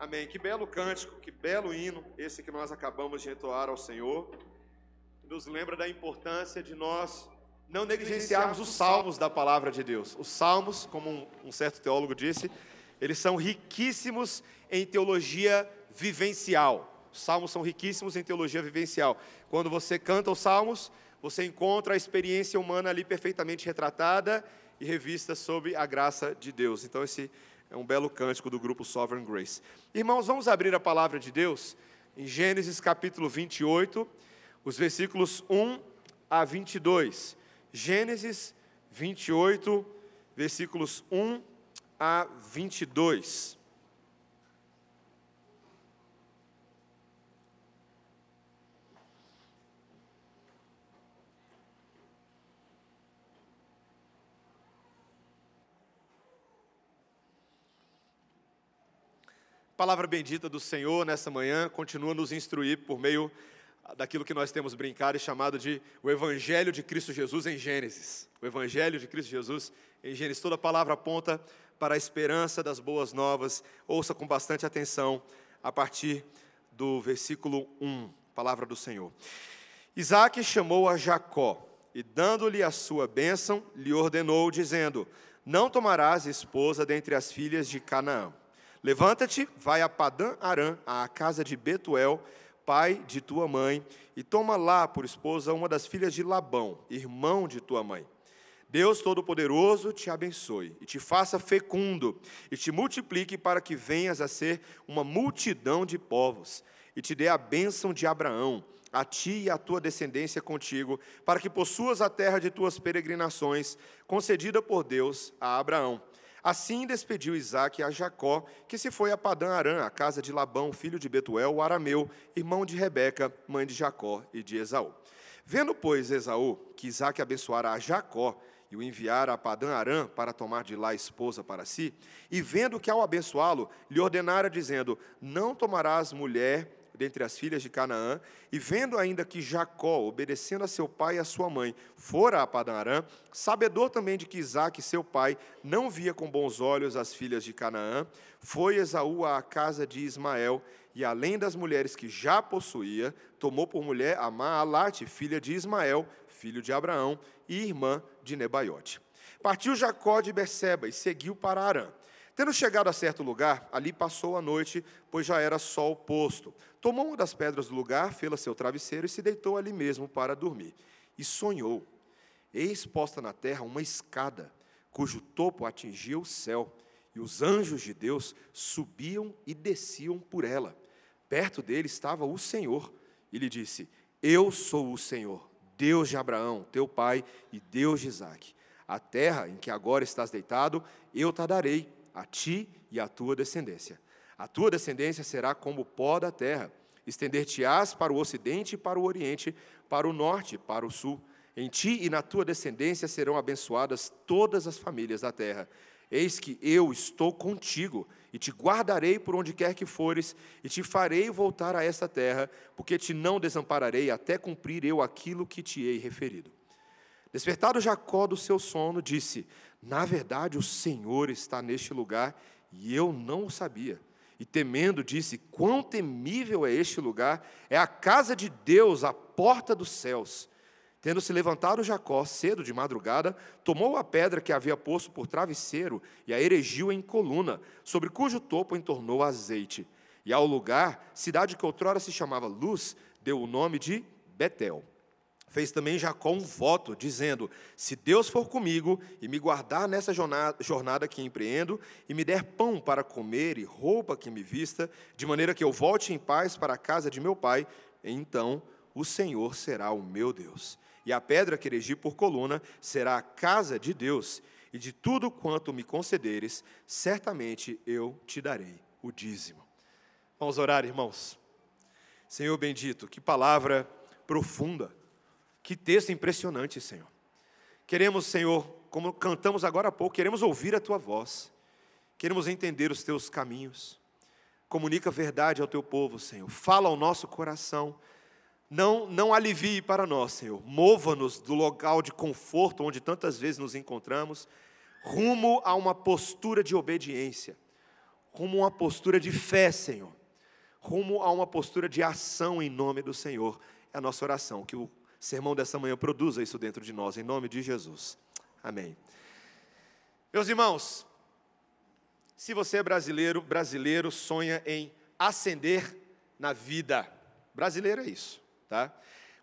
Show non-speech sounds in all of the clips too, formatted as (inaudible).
Amém. Que belo cântico, que belo hino esse que nós acabamos de entoar ao Senhor. Nos lembra da importância de nós não negligenciarmos os salmos da palavra de Deus. Os salmos, como um, certo teólogo disse, eles são riquíssimos em teologia vivencial. Os salmos são riquíssimos em teologia vivencial. Quando você canta os salmos, você encontra a experiência humana ali perfeitamente retratada e revista sob a graça de Deus. Então, esse é um belo cântico do grupo Sovereign Grace. Irmãos, vamos abrir a palavra de Deus em Gênesis capítulo 28, os versículos 1 a 22. Gênesis 28, versículos 1 a 22. Palavra bendita do Senhor nessa manhã continua a nos instruir por meio daquilo que nós temos brincado e chamado de o Evangelho de Cristo Jesus em Gênesis. O Evangelho de Cristo Jesus em Gênesis. Toda palavra aponta para a esperança das boas novas. Ouça com bastante atenção a partir do versículo 1, palavra do Senhor. Isaac chamou a Jacó e, dando-lhe a sua bênção, lhe ordenou, dizendo: Não tomarás esposa dentre as filhas de Canaã. Levanta-te, vai a Padã Arã, à casa de Betuel, pai de tua mãe, e toma lá por esposa uma das filhas de Labão, irmão de tua mãe. Deus Todo-Poderoso te abençoe e te faça fecundo e te multiplique para que venhas a ser uma multidão de povos e te dê a bênção de Abraão, a ti e a tua descendência contigo, para que possuas a terra de tuas peregrinações, concedida por Deus a Abraão Assim despediu Isaac a Jacó, que se foi a Padã Arã, a casa de Labão, filho de Betuel, o arameu, irmão de Rebeca, mãe de Jacó e de Esaú. Vendo, pois, Esaú que Isaac abençoara a Jacó e o enviara a Padã Arã para tomar de lá esposa para si, e vendo que ao abençoá-lo, lhe ordenara, dizendo: Não tomarás mulher dentre as filhas de Canaã, e vendo ainda que Jacó, obedecendo a seu pai e a sua mãe, fora a Padanarã, sabedor também de que Isaac, seu pai, não via com bons olhos as filhas de Canaã, foi Esaú à casa de Ismael, e além das mulheres que já possuía, tomou por mulher a Maalate, filha de Ismael, filho de Abraão, e irmã de Nebaiote. Partiu Jacó de Berseba e seguiu para Arã. Tendo chegado a certo lugar, ali passou a noite, pois já era sol posto. Tomou uma das pedras do lugar, fê-la seu travesseiro e se deitou ali mesmo para dormir. E sonhou. Eis posta na terra uma escada, cujo topo atingia o céu, e os anjos de Deus subiam e desciam por ela. Perto dele estava o Senhor, e lhe disse: Eu sou o Senhor, Deus de Abraão, teu pai, e Deus de Isaque. A terra em que agora estás deitado, eu te darei a ti e à tua descendência. A tua descendência será como o pó da terra. Estender-te-ás para o ocidente e para o oriente, para o norte e para o sul. Em ti e na tua descendência serão abençoadas todas as famílias da terra. Eis que eu estou contigo e te guardarei por onde quer que fores e te farei voltar a esta terra, porque te não desampararei até cumprir eu aquilo que te hei referido. Despertado Jacó do seu sono, disse: Na verdade, o Senhor está neste lugar e eu não o sabia. E temendo, disse: Quão temível é este lugar! É a casa de Deus, a porta dos céus. Tendo se levantado Jacó cedo de madrugada, tomou a pedra que havia posto por travesseiro e a erigiu em coluna, sobre cujo topo entornou azeite. E ao lugar, cidade que outrora se chamava Luz, deu o nome de Betel fez também Jacó um voto, dizendo: Se Deus for comigo e me guardar nessa jornada que empreendo, e me der pão para comer e roupa que me vista, de maneira que eu volte em paz para a casa de meu pai, então o Senhor será o meu Deus. E a pedra que erigi por coluna será a casa de Deus, e de tudo quanto me concederes, certamente eu te darei o dízimo. Vamos orar, irmãos. Senhor bendito, que palavra profunda que texto impressionante, Senhor. Queremos, Senhor, como cantamos agora há pouco, queremos ouvir a tua voz, queremos entender os teus caminhos. Comunica a verdade ao teu povo, Senhor. Fala ao nosso coração. Não, não alivie para nós, Senhor. Mova-nos do local de conforto onde tantas vezes nos encontramos, rumo a uma postura de obediência. rumo a uma postura de fé, Senhor, rumo a uma postura de ação em nome do Senhor. É a nossa oração, que o sermão dessa manhã produza isso dentro de nós, em nome de Jesus. Amém. Meus irmãos, se você é brasileiro, brasileiro sonha em ascender na vida. Brasileiro é isso, tá?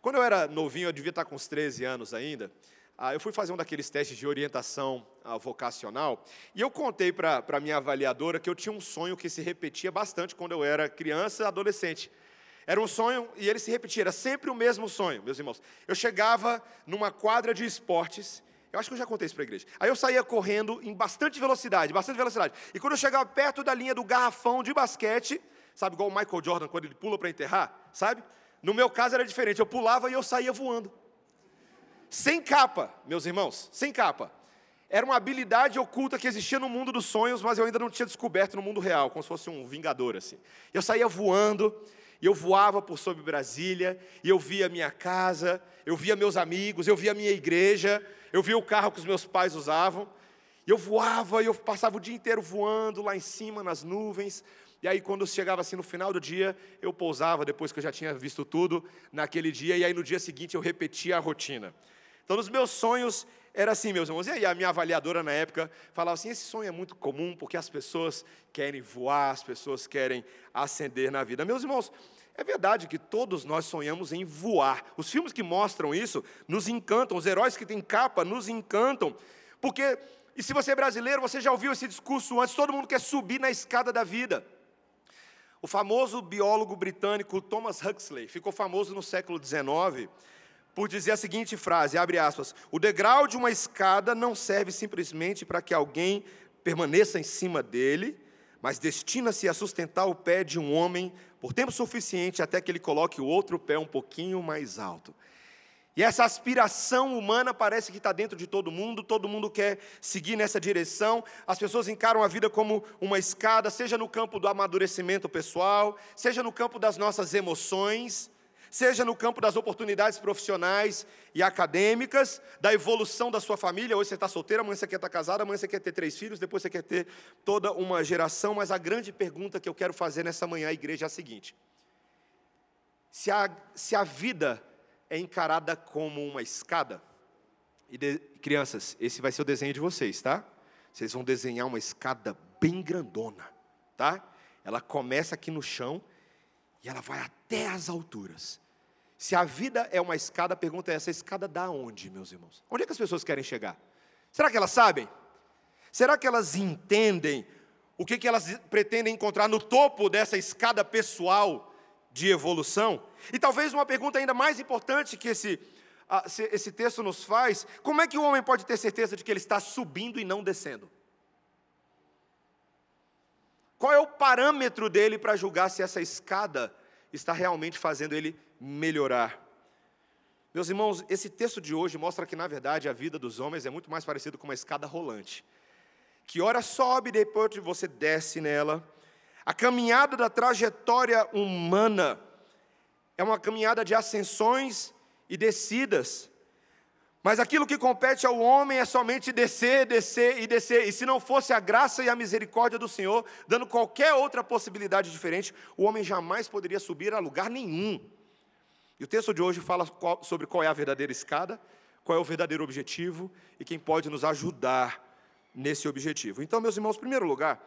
Quando eu era novinho, eu devia estar com uns 13 anos ainda, ah, eu fui fazer um daqueles testes de orientação ah, vocacional e eu contei para a minha avaliadora que eu tinha um sonho que se repetia bastante quando eu era criança e adolescente. Era um sonho e ele se repetia, era sempre o mesmo sonho, meus irmãos. Eu chegava numa quadra de esportes, eu acho que eu já contei isso para a igreja. Aí eu saía correndo em bastante velocidade, bastante velocidade. E quando eu chegava perto da linha do garrafão de basquete, sabe, igual o Michael Jordan quando ele pula para enterrar, sabe? No meu caso era diferente, eu pulava e eu saía voando. Sem capa, meus irmãos, sem capa. Era uma habilidade oculta que existia no mundo dos sonhos, mas eu ainda não tinha descoberto no mundo real, como se fosse um vingador assim. Eu saía voando, e eu voava por sobre Brasília, e eu via minha casa, eu via meus amigos, eu via minha igreja, eu via o carro que os meus pais usavam. E eu voava, e eu passava o dia inteiro voando lá em cima nas nuvens. E aí, quando chegava assim no final do dia, eu pousava, depois que eu já tinha visto tudo naquele dia, e aí no dia seguinte eu repetia a rotina. Então, nos meus sonhos, era assim, meus irmãos. E aí, a minha avaliadora na época falava assim: esse sonho é muito comum porque as pessoas querem voar, as pessoas querem ascender na vida. Meus irmãos, é verdade que todos nós sonhamos em voar. Os filmes que mostram isso nos encantam, os heróis que têm capa nos encantam, porque, e se você é brasileiro, você já ouviu esse discurso antes: todo mundo quer subir na escada da vida. O famoso biólogo britânico Thomas Huxley ficou famoso no século XIX por dizer a seguinte frase, abre aspas, o degrau de uma escada não serve simplesmente para que alguém permaneça em cima dele, mas destina-se a sustentar o pé de um homem por tempo suficiente até que ele coloque o outro pé um pouquinho mais alto. E essa aspiração humana parece que está dentro de todo mundo, todo mundo quer seguir nessa direção. As pessoas encaram a vida como uma escada, seja no campo do amadurecimento pessoal, seja no campo das nossas emoções seja no campo das oportunidades profissionais e acadêmicas, da evolução da sua família. Hoje você está solteiro, amanhã você quer estar casado, amanhã você quer ter três filhos, depois você quer ter toda uma geração. Mas a grande pergunta que eu quero fazer nessa manhã à igreja é a seguinte: se a, se a vida é encarada como uma escada, e de, crianças, esse vai ser o desenho de vocês, tá? Vocês vão desenhar uma escada bem grandona, tá? Ela começa aqui no chão e ela vai até as alturas. Se a vida é uma escada, a pergunta é: essa escada dá onde, meus irmãos? Onde é que as pessoas querem chegar? Será que elas sabem? Será que elas entendem o que, que elas pretendem encontrar no topo dessa escada pessoal de evolução? E talvez uma pergunta ainda mais importante que esse, esse texto nos faz: como é que o homem pode ter certeza de que ele está subindo e não descendo? Qual é o parâmetro dele para julgar se essa escada está realmente fazendo ele melhorar? Meus irmãos, esse texto de hoje mostra que, na verdade, a vida dos homens é muito mais parecida com uma escada rolante. Que ora sobe, depois você desce nela. A caminhada da trajetória humana é uma caminhada de ascensões e descidas. Mas aquilo que compete ao homem é somente descer, descer e descer. E se não fosse a graça e a misericórdia do Senhor, dando qualquer outra possibilidade diferente, o homem jamais poderia subir a lugar nenhum. E o texto de hoje fala sobre qual é a verdadeira escada, qual é o verdadeiro objetivo e quem pode nos ajudar nesse objetivo. Então, meus irmãos, em primeiro lugar,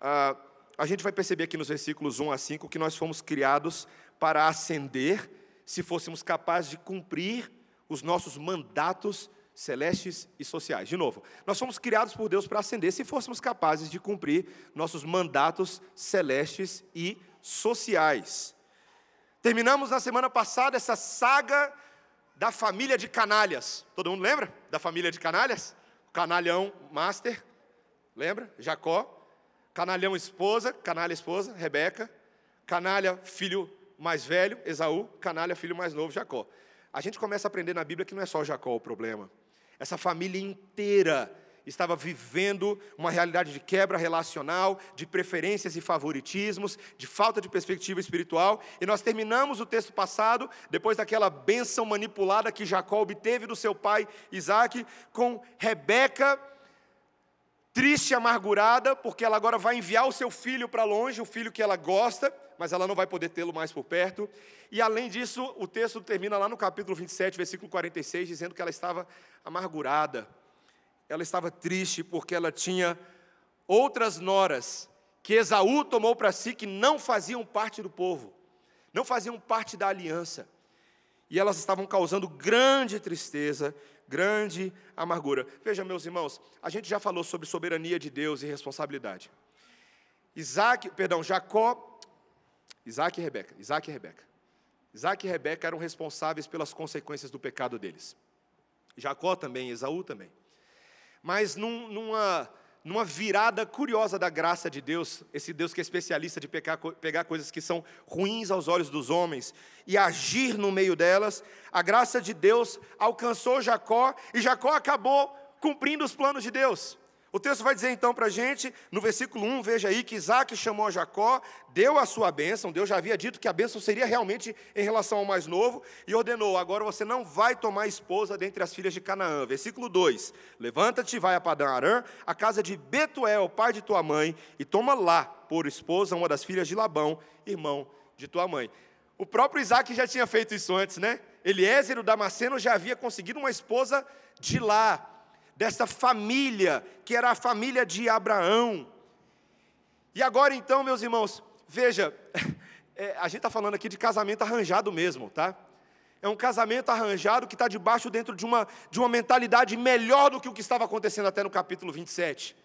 ah, a gente vai perceber aqui nos versículos 1 a 5 que nós fomos criados para ascender se fôssemos capazes de cumprir os nossos mandatos celestes e sociais. De novo, nós fomos criados por Deus para ascender se fôssemos capazes de cumprir nossos mandatos celestes e sociais. Terminamos na semana passada essa saga da família de canalhas. Todo mundo lembra da família de canalhas? Canalhão master, lembra? Jacó. Canalhão esposa, canalha esposa, Rebeca. Canalha filho mais velho, Esaú. Canalha filho mais novo, Jacó a gente começa a aprender na Bíblia que não é só Jacó o problema. Essa família inteira estava vivendo uma realidade de quebra relacional, de preferências e favoritismos, de falta de perspectiva espiritual. E nós terminamos o texto passado, depois daquela bênção manipulada que Jacó obteve do seu pai Isaac, com Rebeca triste e amargurada, porque ela agora vai enviar o seu filho para longe, o filho que ela gosta, mas ela não vai poder tê-lo mais por perto. E além disso, o texto termina lá no capítulo 27, versículo 46, dizendo que ela estava amargurada. Ela estava triste porque ela tinha outras noras que Esaú tomou para si que não faziam parte do povo, não faziam parte da aliança. E elas estavam causando grande tristeza grande amargura. Veja, meus irmãos, a gente já falou sobre soberania de Deus e responsabilidade. Isaac, perdão, Jacó, Isaac e Rebeca, Isaac e Rebeca. Isaac e Rebeca eram responsáveis pelas consequências do pecado deles. Jacó também, Esaú também. Mas num, numa numa virada curiosa da graça de Deus, esse Deus que é especialista de pegar, pegar coisas que são ruins aos olhos dos homens e agir no meio delas, a graça de Deus alcançou Jacó e Jacó acabou cumprindo os planos de Deus. O texto vai dizer então para a gente, no versículo 1, veja aí que Isaac chamou a Jacó, deu a sua bênção, Deus já havia dito que a bênção seria realmente em relação ao mais novo, e ordenou: agora você não vai tomar esposa dentre as filhas de Canaã. Versículo 2: Levanta-te, vai a Padã Arã, a casa de Betuel, pai de tua mãe, e toma lá por esposa uma das filhas de Labão, irmão de tua mãe. O próprio Isaac já tinha feito isso antes, né? Eliezer, o Damasceno, já havia conseguido uma esposa de lá dessa família, que era a família de Abraão. E agora então, meus irmãos, veja, (laughs) é, a gente está falando aqui de casamento arranjado mesmo, tá? É um casamento arranjado que está debaixo dentro de uma, de uma mentalidade melhor do que o que estava acontecendo até no capítulo 27.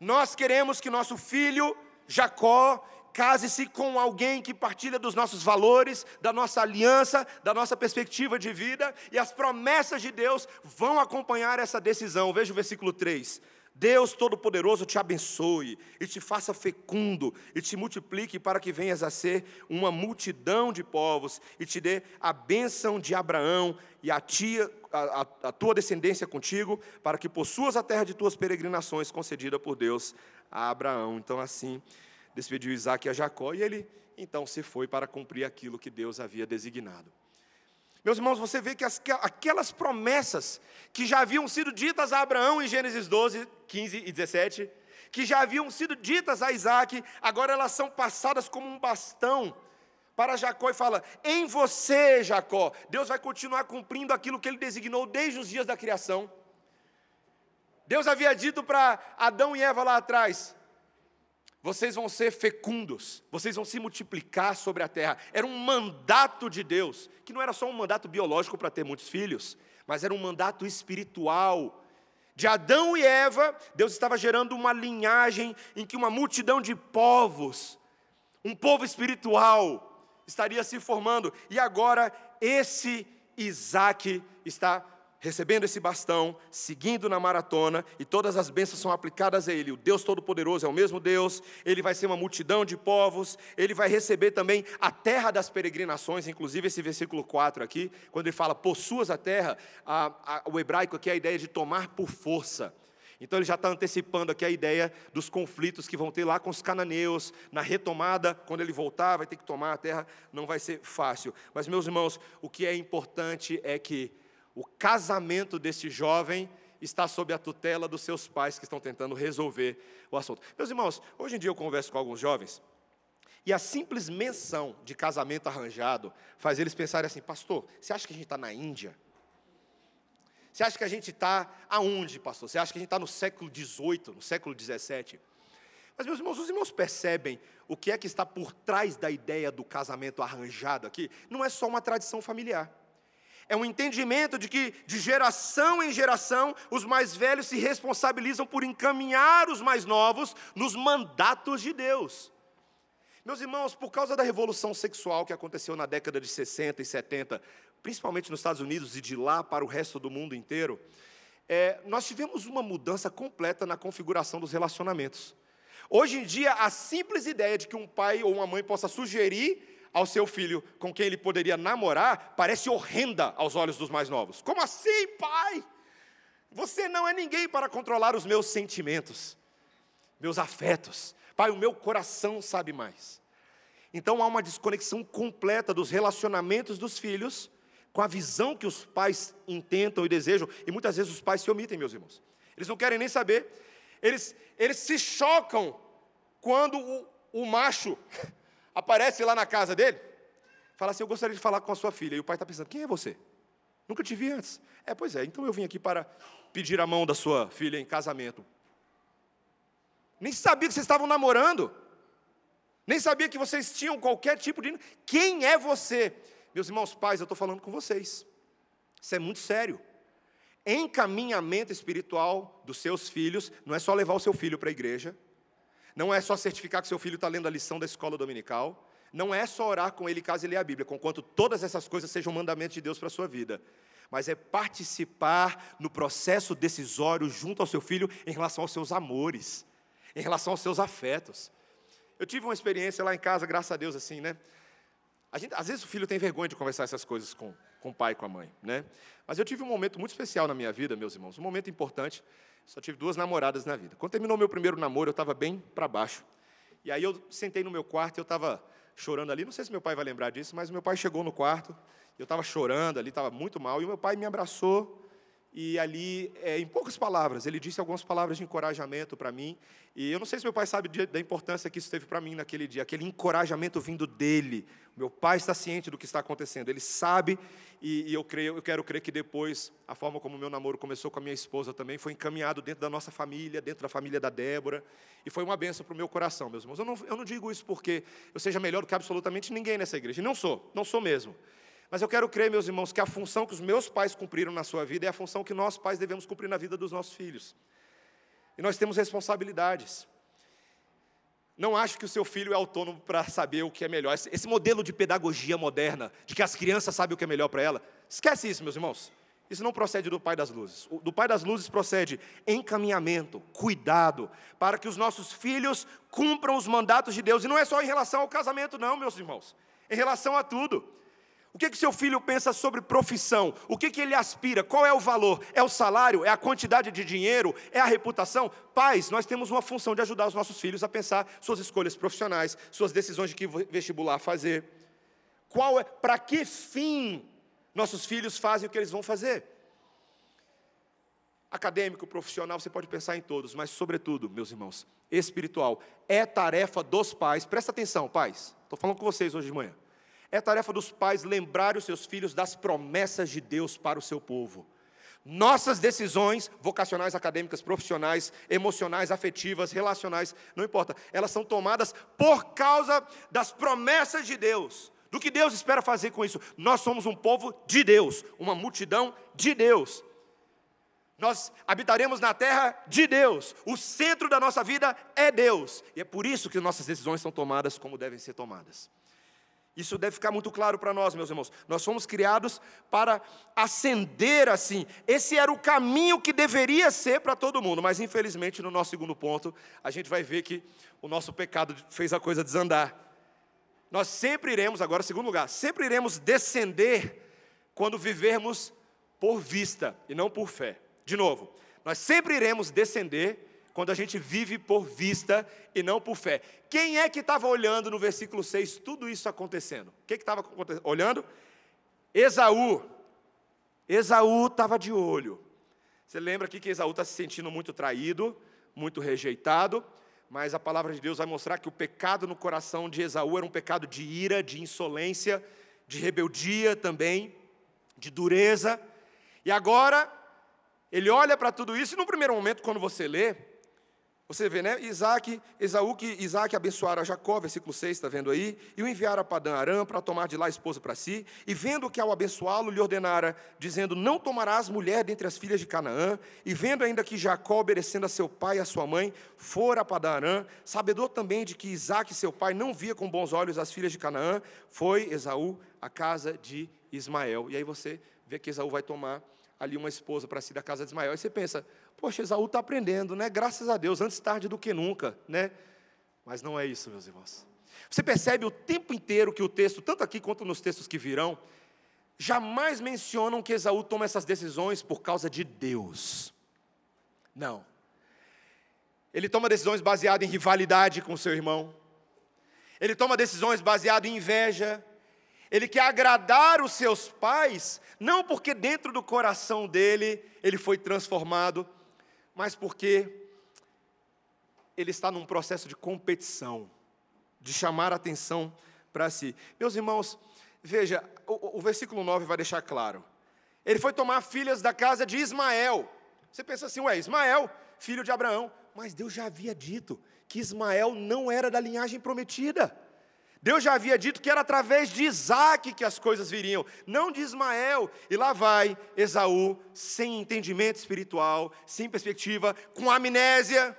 Nós queremos que nosso filho, Jacó, Case-se com alguém que partilha dos nossos valores, da nossa aliança, da nossa perspectiva de vida, e as promessas de Deus vão acompanhar essa decisão. Veja o versículo 3. Deus Todo-Poderoso te abençoe e te faça fecundo e te multiplique para que venhas a ser uma multidão de povos e te dê a bênção de Abraão e a, tia, a, a, tua descendência contigo, para que possuas a terra de tuas peregrinações concedida por Deus a Abraão. Então, assim despediu Isaac a Jacó e ele então se foi para cumprir aquilo que Deus havia designado. Meus irmãos, você vê que as, aquelas promessas que já haviam sido ditas a Abraão em Gênesis 12, 15 e 17, que já haviam sido ditas a Isaac, agora elas são passadas como um bastão para Jacó e fala: Em você, Jacó, Deus vai continuar cumprindo aquilo que ele designou desde os dias da criação. Deus havia dito para Adão e Eva lá atrás: vocês vão ser fecundos, vocês vão se multiplicar sobre a terra. Era um mandato de Deus, que não era só um mandato biológico para ter muitos filhos, mas era um mandato espiritual. De Adão e Eva, Deus estava gerando uma linhagem em que uma multidão de povos, um povo espiritual, estaria se formando. E agora, esse Isaac está recebendo esse bastão, seguindo na maratona, e todas as bênçãos são aplicadas a ele. O Deus Todo-Poderoso é o mesmo Deus, ele vai ser uma multidão de povos, ele vai receber também a terra das peregrinações, inclusive esse versículo 4 aqui, quando ele fala possuas a terra, a, a, o hebraico aqui é a ideia de tomar por força. Então ele já está antecipando aqui a ideia dos conflitos que vão ter lá com os cananeus, na retomada, quando ele voltar, vai ter que tomar a terra, não vai ser fácil. Mas, meus irmãos, o que é importante é que o casamento desse jovem está sob a tutela dos seus pais que estão tentando resolver o assunto. Meus irmãos, hoje em dia eu converso com alguns jovens e a simples menção de casamento arranjado faz eles pensarem assim: Pastor, você acha que a gente está na Índia? Você acha que a gente está aonde, pastor? Você acha que a gente está no século XVIII, no século XVII? Mas, meus irmãos, os irmãos percebem o que é que está por trás da ideia do casamento arranjado aqui? Não é só uma tradição familiar. É um entendimento de que, de geração em geração, os mais velhos se responsabilizam por encaminhar os mais novos nos mandatos de Deus. Meus irmãos, por causa da revolução sexual que aconteceu na década de 60 e 70, principalmente nos Estados Unidos e de lá para o resto do mundo inteiro, é, nós tivemos uma mudança completa na configuração dos relacionamentos. Hoje em dia, a simples ideia de que um pai ou uma mãe possa sugerir ao seu filho com quem ele poderia namorar parece horrenda aos olhos dos mais novos. Como assim, pai? Você não é ninguém para controlar os meus sentimentos, meus afetos. Pai, o meu coração sabe mais. Então há uma desconexão completa dos relacionamentos dos filhos com a visão que os pais intentam e desejam, e muitas vezes os pais se omitem, meus irmãos. Eles não querem nem saber. Eles, eles se chocam quando o, o macho aparece lá na casa dele. Fala assim: Eu gostaria de falar com a sua filha. E o pai está pensando: Quem é você? Nunca te vi antes. É, pois é, então eu vim aqui para pedir a mão da sua filha em casamento. Nem sabia que vocês estavam namorando. Nem sabia que vocês tinham qualquer tipo de. Quem é você? Meus irmãos pais, eu estou falando com vocês. Isso é muito sério. Encaminhamento espiritual dos seus filhos não é só levar o seu filho para a igreja, não é só certificar que seu filho está lendo a lição da escola dominical, não é só orar com ele caso ele leia a Bíblia, conquanto todas essas coisas sejam mandamentos de Deus para a sua vida, mas é participar no processo decisório junto ao seu filho em relação aos seus amores, em relação aos seus afetos. Eu tive uma experiência lá em casa, graças a Deus, assim, né? Gente, às vezes o filho tem vergonha de conversar essas coisas com, com o pai e com a mãe, né? Mas eu tive um momento muito especial na minha vida, meus irmãos, um momento importante. Só tive duas namoradas na vida. Quando terminou meu primeiro namoro, eu estava bem para baixo. E aí eu sentei no meu quarto e eu estava chorando ali. Não sei se meu pai vai lembrar disso, mas meu pai chegou no quarto, eu estava chorando ali, estava muito mal, e meu pai me abraçou e ali, é, em poucas palavras, ele disse algumas palavras de encorajamento para mim. E eu não sei se meu pai sabe da importância que isso teve para mim naquele dia, aquele encorajamento vindo dele. Meu pai está ciente do que está acontecendo, ele sabe, e, e eu, creio, eu quero crer que depois, a forma como o meu namoro começou com a minha esposa também, foi encaminhado dentro da nossa família, dentro da família da Débora, e foi uma benção para o meu coração, meus irmãos. Eu não, eu não digo isso porque eu seja melhor do que absolutamente ninguém nessa igreja, não sou, não sou mesmo. Mas eu quero crer, meus irmãos, que a função que os meus pais cumpriram na sua vida é a função que nós pais devemos cumprir na vida dos nossos filhos. E nós temos responsabilidades. Não acho que o seu filho é autônomo para saber o que é melhor. Esse modelo de pedagogia moderna, de que as crianças sabem o que é melhor para ela, esquece isso, meus irmãos. Isso não procede do Pai das Luzes. Do Pai das Luzes procede encaminhamento, cuidado, para que os nossos filhos cumpram os mandatos de Deus. E não é só em relação ao casamento, não, meus irmãos. Em relação a tudo. O que, que seu filho pensa sobre profissão? O que, que ele aspira? Qual é o valor? É o salário? É a quantidade de dinheiro? É a reputação? Pais, nós temos uma função de ajudar os nossos filhos a pensar suas escolhas profissionais, suas decisões de que vestibular fazer. Qual é, para que fim nossos filhos fazem o que eles vão fazer? Acadêmico, profissional, você pode pensar em todos, mas, sobretudo, meus irmãos, espiritual, é tarefa dos pais. Presta atenção, pais, estou falando com vocês hoje de manhã é tarefa dos pais lembrar os seus filhos das promessas de Deus para o seu povo. Nossas decisões vocacionais, acadêmicas, profissionais, emocionais, afetivas, relacionais, não importa, elas são tomadas por causa das promessas de Deus. Do que Deus espera fazer com isso? Nós somos um povo de Deus, uma multidão de Deus. Nós habitaremos na terra de Deus. O centro da nossa vida é Deus. E é por isso que nossas decisões são tomadas como devem ser tomadas. Isso deve ficar muito claro para nós, meus irmãos. Nós fomos criados para ascender assim. Esse era o caminho que deveria ser para todo mundo, mas infelizmente, no nosso segundo ponto, a gente vai ver que o nosso pecado fez a coisa desandar. Nós sempre iremos, agora, segundo lugar, sempre iremos descender quando vivermos por vista e não por fé. De novo, nós sempre iremos descender quando a gente vive por vista e não por fé. Quem é que estava olhando no versículo 6 tudo isso acontecendo? O que estava olhando? Esaú. Esaú estava de olho. Você lembra aqui que Esaú está se sentindo muito traído, muito rejeitado, mas a palavra de Deus vai mostrar que o pecado no coração de Esaú era um pecado de ira, de insolência, de rebeldia também, de dureza. E agora, ele olha para tudo isso, e no primeiro momento, quando você lê, você vê, né? Isaac, Esaú que Isaac abençoara Jacó, versículo 6, está vendo aí? E o enviara a Padã Arã para tomar de lá esposa para si. E vendo que ao abençoá-lo lhe ordenara, dizendo: Não tomarás mulher dentre as filhas de Canaã. E vendo ainda que Jacó, obedecendo a seu pai e a sua mãe, fora a Padã Arã, sabedor também de que Isaac, seu pai, não via com bons olhos as filhas de Canaã, foi Esaú à casa de Ismael. E aí você vê que Esaú vai tomar ali uma esposa para si da casa de Ismael. E você pensa, Poxa, Esaú está aprendendo, né? Graças a Deus, antes tarde do que nunca, né? Mas não é isso, meus irmãos. Você percebe o tempo inteiro que o texto, tanto aqui quanto nos textos que virão, jamais mencionam que Esaú toma essas decisões por causa de Deus. Não. Ele toma decisões baseadas em rivalidade com seu irmão. Ele toma decisões baseadas em inveja. Ele quer agradar os seus pais, não porque dentro do coração dele ele foi transformado mas porque ele está num processo de competição, de chamar a atenção para si. Meus irmãos, veja, o, o versículo 9 vai deixar claro. Ele foi tomar filhas da casa de Ismael. Você pensa assim, ué, Ismael, filho de Abraão. Mas Deus já havia dito que Ismael não era da linhagem prometida. Deus já havia dito que era através de Isaac que as coisas viriam, não de Ismael. E lá vai Esaú, sem entendimento espiritual, sem perspectiva, com amnésia.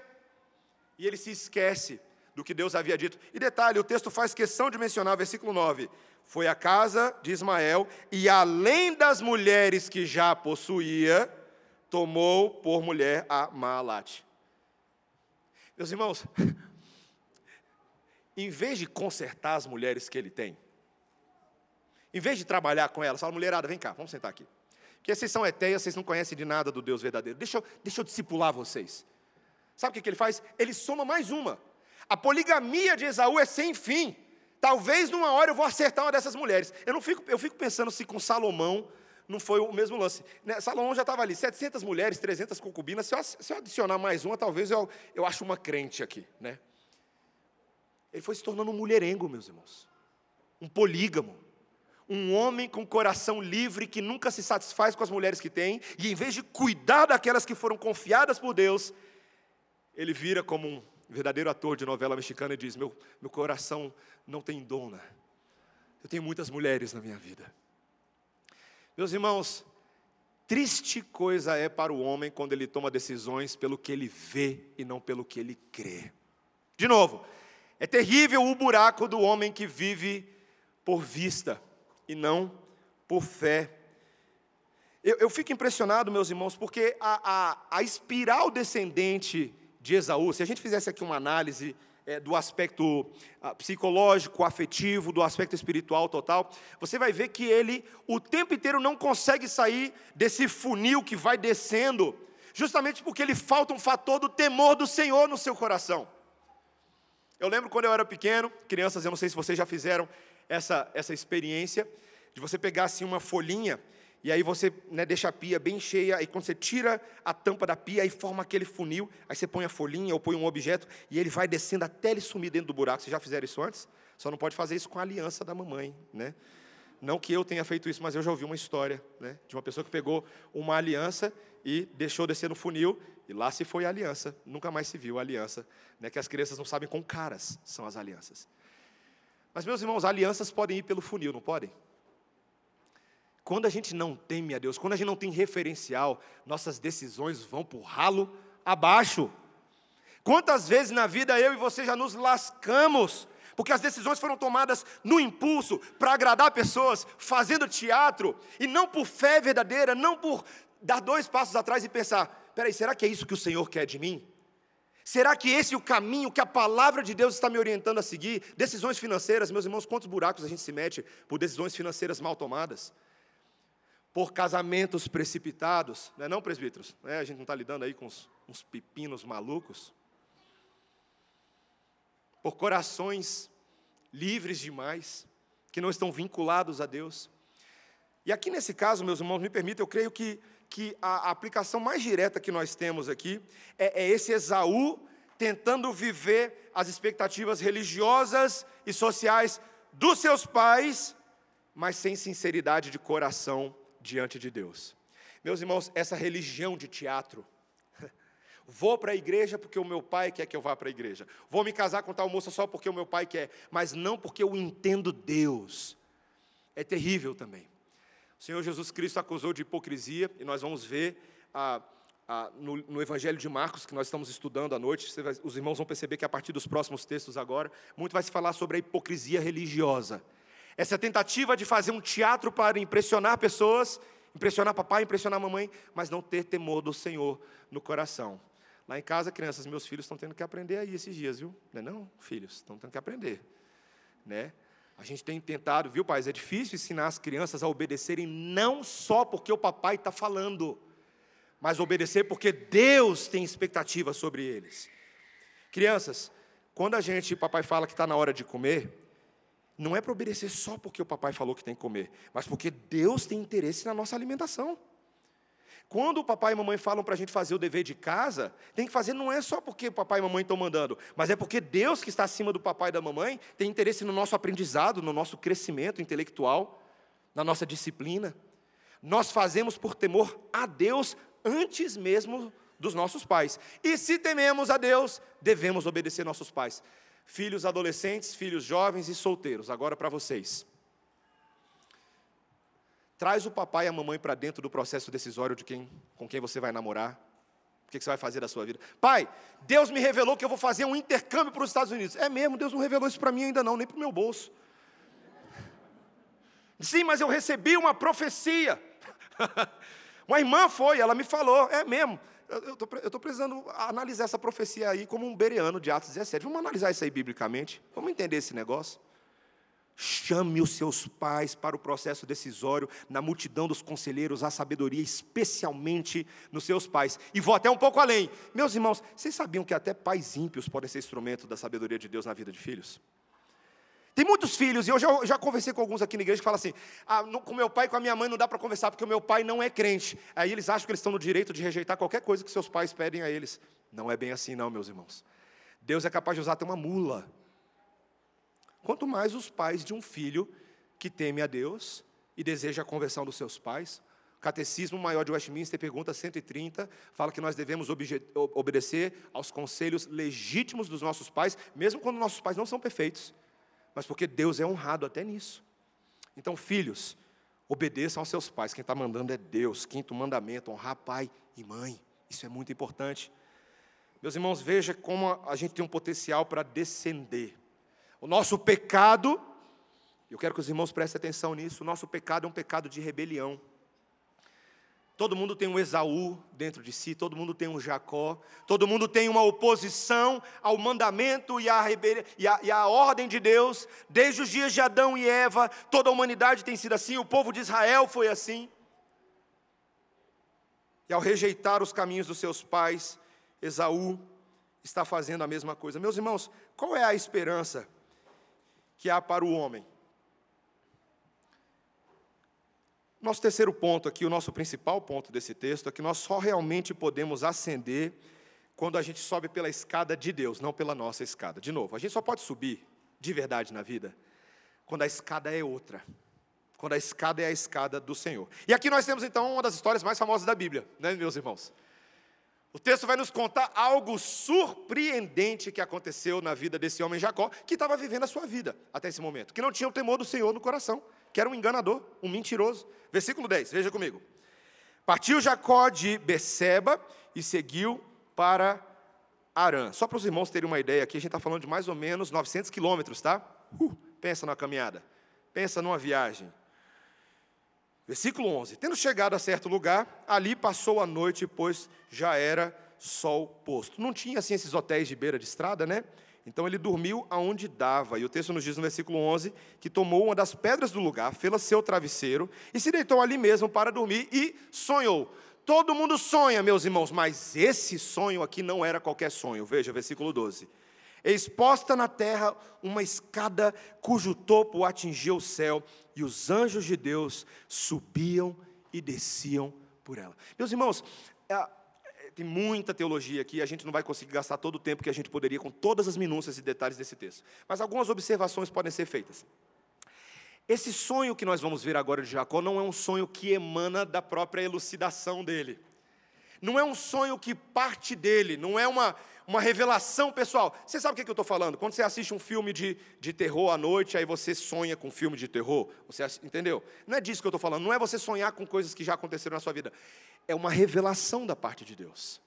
E ele se esquece do que Deus havia dito. E detalhe, o texto faz questão de mencionar, versículo 9: Foi a casa de Ismael, e além das mulheres que já possuía, tomou por mulher a Maalate. Meus irmãos, (laughs) em vez de consertar as mulheres que ele tem, em vez de trabalhar com elas, fala, mulherada, vem cá, vamos sentar aqui. Porque vocês são etéias, vocês não conhecem de nada do Deus verdadeiro. Deixa eu, deixa eu discipular vocês. Sabe o que, que ele faz? Ele soma mais uma. A poligamia de Esaú é sem fim. Talvez numa hora eu vou acertar uma dessas mulheres. Eu não fico, eu fico pensando se com Salomão não foi o mesmo lance. Né? Salomão já estava ali, 700 mulheres, 300 concubinas. Se eu, se eu, adicionar mais uma, talvez eu, eu acho uma crente aqui. Né? Ele foi se tornando um mulherengo, meus irmãos. Um polígamo. Um homem com coração livre que nunca se satisfaz com as mulheres que tem, e em vez de cuidar daquelas que foram confiadas por Deus, ele vira como um verdadeiro ator de novela mexicana e diz: Meu, meu coração não tem dona. Eu tenho muitas mulheres na minha vida. Meus irmãos, triste coisa é para o homem quando ele toma decisões pelo que ele vê e não pelo que ele crê. De novo, é terrível o buraco do homem que vive por vista e não por fé. Eu, eu fico impressionado, meus irmãos, porque a, a, a espiral descendente de Esaú, se a gente fizesse aqui uma análise é, do aspecto ah, psicológico, afetivo, do aspecto espiritual total, você vai ver que ele o tempo inteiro não consegue sair desse funil que vai descendo, justamente porque ele falta um fator do temor do Senhor no seu coração. Eu lembro quando eu era pequeno, crianças, eu não sei se vocês já fizeram essa, essa experiência, de você pegar assim uma folhinha e aí você né, deixa a pia bem cheia, e quando você tira a tampa da pia, aí forma aquele funil, aí você põe a folhinha ou põe um objeto, e ele vai descendo até ele sumir dentro do buraco. Vocês já fizeram isso antes? Só não pode fazer isso com a aliança da mamãe, né? Não que eu tenha feito isso, mas eu já ouvi uma história né, de uma pessoa que pegou uma aliança e deixou descer no funil, e lá se foi a aliança, nunca mais se viu a aliança, né, que as crianças não sabem com caras são as alianças. Mas, meus irmãos, alianças podem ir pelo funil, não podem? Quando a gente não teme a Deus, quando a gente não tem referencial, nossas decisões vão por ralo abaixo. Quantas vezes na vida eu e você já nos lascamos, porque as decisões foram tomadas no impulso, para agradar pessoas, fazendo teatro, e não por fé verdadeira, não por dar dois passos atrás e pensar: peraí, será que é isso que o Senhor quer de mim? Será que esse é o caminho que a palavra de Deus está me orientando a seguir? Decisões financeiras, meus irmãos, quantos buracos a gente se mete por decisões financeiras mal tomadas? por casamentos precipitados, não é não, presbíteros? É, a gente não está lidando aí com uns, uns pepinos malucos. Por corações livres demais, que não estão vinculados a Deus. E aqui nesse caso, meus irmãos, me permitam, eu creio que, que a, aplicação mais direta que nós temos aqui é, é esse Esaú tentando viver as expectativas religiosas e sociais dos seus pais, mas sem sinceridade de coração diante de Deus. Meus irmãos, essa religião de teatro, (laughs) Vou para a igreja porque o meu pai quer que eu vá para a igreja. Vou me casar com tal moça só porque o meu pai quer, mas não porque eu entendo Deus. É terrível também. O Senhor Jesus Cristo acusou de hipocrisia, e nós vamos ver ah, no, no, Evangelho de Marcos, que nós estamos estudando à noite. Vai, os irmãos vão perceber que a partir dos próximos textos agora, muito vai se falar sobre a hipocrisia religiosa. Essa tentativa de fazer um teatro para impressionar pessoas, impressionar papai, impressionar mamãe, mas não ter temor do Senhor no coração. Lá em casa, crianças, meus filhos estão tendo que aprender aí esses dias, viu? Não é não, filhos? Estão tendo que aprender. Né? A gente tem tentado, viu, pais? É difícil ensinar as crianças a obedecerem não só porque o papai está falando, mas obedecer porque Deus tem expectativa sobre eles. Crianças, quando a gente, papai fala que está na hora de comer, não é para obedecer só porque o papai falou que tem que comer, mas porque Deus tem interesse na nossa alimentação. Quando o papai e mamãe falam para a gente fazer o dever de casa, tem que fazer não é só porque o papai e mamãe estão mandando, mas é porque Deus que está acima do papai e da mamãe tem interesse no nosso aprendizado, no nosso crescimento intelectual, na nossa disciplina. Nós fazemos por temor a Deus antes mesmo dos nossos pais. E se tememos a Deus, devemos obedecer nossos pais. Filhos adolescentes, filhos jovens e solteiros, agora para vocês. Traz o papai e a mamãe para dentro do processo decisório de quem, com quem você vai namorar. O que você vai fazer da sua vida? Pai, Deus me revelou que eu vou fazer um intercâmbio para os Estados Unidos. É mesmo, Deus não revelou isso para mim ainda não, nem para o meu bolso. Sim, mas eu recebi uma profecia. (laughs) uma irmã foi, ela me falou, é mesmo. Eu estou precisando analisar essa profecia aí como um bereano de Atos 17. Vamos analisar isso aí biblicamente? Vamos entender esse negócio? Chame os seus pais para o processo decisório, na multidão dos conselheiros, a sabedoria, especialmente nos seus pais. E vou até um pouco além. Meus irmãos, vocês sabiam que até pais ímpios podem ser instrumento da sabedoria de Deus na vida de filhos? Tem muitos filhos, e eu já, já conversei com alguns aqui na igreja que falam assim: ah, com meu pai e com a minha mãe não dá para conversar, porque o meu pai não é crente. Aí eles acham que eles estão no direito de rejeitar qualquer coisa que seus pais pedem a eles. Não é bem assim, não, meus irmãos. Deus é capaz de usar até uma mula Quanto mais os pais de um filho que teme a Deus e deseja a conversão dos seus pais. Catecismo Maior de Westminster, pergunta 130, fala que nós devemos obedecer aos conselhos legítimos dos nossos pais, mesmo quando nossos pais não são perfeitos, mas porque Deus é honrado até nisso. Então, filhos, obedeçam aos seus pais. Quem está mandando é Deus. Quinto mandamento: honrar pai e mãe. Isso é muito importante. Meus irmãos, veja como a gente tem um potencial para descender. O nosso pecado, eu quero que os irmãos prestem atenção nisso, o nosso pecado é um pecado de rebelião. Todo mundo tem um Esaú dentro de si, todo mundo tem um Jacó, todo mundo tem uma oposição ao mandamento e à, e, a, e à ordem de Deus. Desde os dias de Adão e Eva, toda a humanidade tem sido assim, o povo de Israel foi assim. E ao rejeitar os caminhos dos seus pais, Esaú está fazendo a mesma coisa. Meus irmãos, qual é a esperança que há para o homem. Nosso terceiro ponto aqui, o nosso principal ponto desse texto, é que nós só realmente podemos ascender quando a gente sobe pela escada de Deus, não pela nossa escada. De novo, a gente só pode subir de verdade na vida quando a escada é outra. Quando a escada é a escada do Senhor. E aqui nós temos então uma das histórias mais famosas da Bíblia, né, meus irmãos? O texto vai nos contar algo surpreendente que aconteceu na vida desse homem Jacó, que estava vivendo a sua vida até esse momento, que não tinha o temor do Senhor no coração, que era um enganador, um mentiroso. Versículo 10, veja comigo. Partiu Jacó de Beceba e seguiu para Arã. Só para os irmãos terem uma ideia aqui, a gente está falando de mais ou menos 900 quilômetros, tá? Uh, pensa numa caminhada, pensa numa viagem. Versículo 11: Tendo chegado a certo lugar, ali passou a noite, pois já era sol posto. Não tinha assim esses hotéis de beira de estrada, né? Então ele dormiu aonde dava. E o texto nos diz no versículo 11 que tomou uma das pedras do lugar, fê-la seu travesseiro e se deitou ali mesmo para dormir e sonhou. Todo mundo sonha, meus irmãos, mas esse sonho aqui não era qualquer sonho. Veja, versículo 12 exposta na terra uma escada cujo topo atingia o céu, e os anjos de Deus subiam e desciam por ela. Meus irmãos, é, tem muita teologia aqui, a gente não vai conseguir gastar todo o tempo que a gente poderia com todas as minúcias e detalhes desse texto, mas algumas observações podem ser feitas. Esse sonho que nós vamos ver agora de Jacó não é um sonho que emana da própria elucidação dele. Não é um sonho que parte dele, não é uma, uma revelação pessoal. Você sabe o que eu estou falando? Quando você assiste um filme de, de terror à noite, aí você sonha com um filme de terror. Você entendeu? Não é disso que eu estou falando. Não é você sonhar com coisas que já aconteceram na sua vida. É uma revelação da parte de Deus.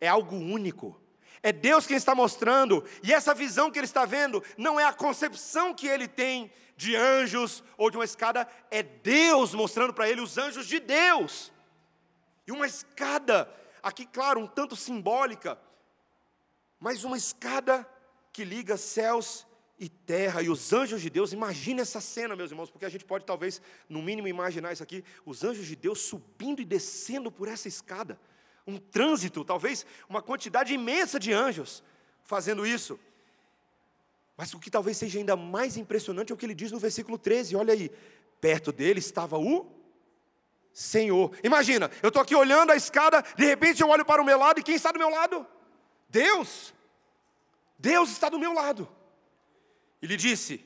É algo único. É Deus quem está mostrando, e essa visão que ele está vendo não é a concepção que ele tem de anjos ou de uma escada, é Deus mostrando para ele os anjos de Deus. E uma escada, aqui, claro, um tanto simbólica, mas uma escada que liga céus e terra e os anjos de Deus. Imagine essa cena, meus irmãos, porque a gente pode talvez, no mínimo, imaginar isso aqui: os anjos de Deus subindo e descendo por essa escada. Um trânsito, talvez uma quantidade imensa de anjos fazendo isso. Mas o que talvez seja ainda mais impressionante é o que ele diz no versículo 13: olha aí, perto dele estava o Senhor. Imagina, eu estou aqui olhando a escada, de repente eu olho para o meu lado e quem está do meu lado? Deus. Deus está do meu lado. Ele disse: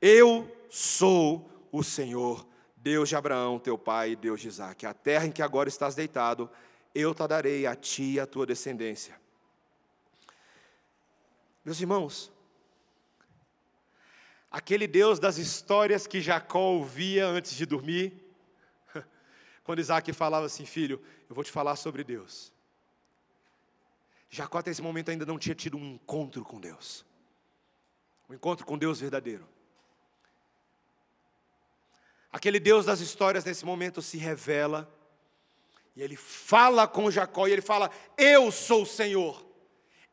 Eu sou o Senhor, Deus de Abraão, teu pai, e Deus de Isaac. A terra em que agora estás deitado, eu te darei a ti e a tua descendência. Meus irmãos, aquele Deus das histórias que Jacó ouvia antes de dormir, (laughs) quando Isaac falava assim, filho, eu vou te falar sobre Deus. Jacó até esse momento ainda não tinha tido um encontro com Deus. Um encontro com Deus verdadeiro. Aquele Deus das histórias nesse momento se revela e ele fala com Jacó e ele fala: Eu sou o Senhor,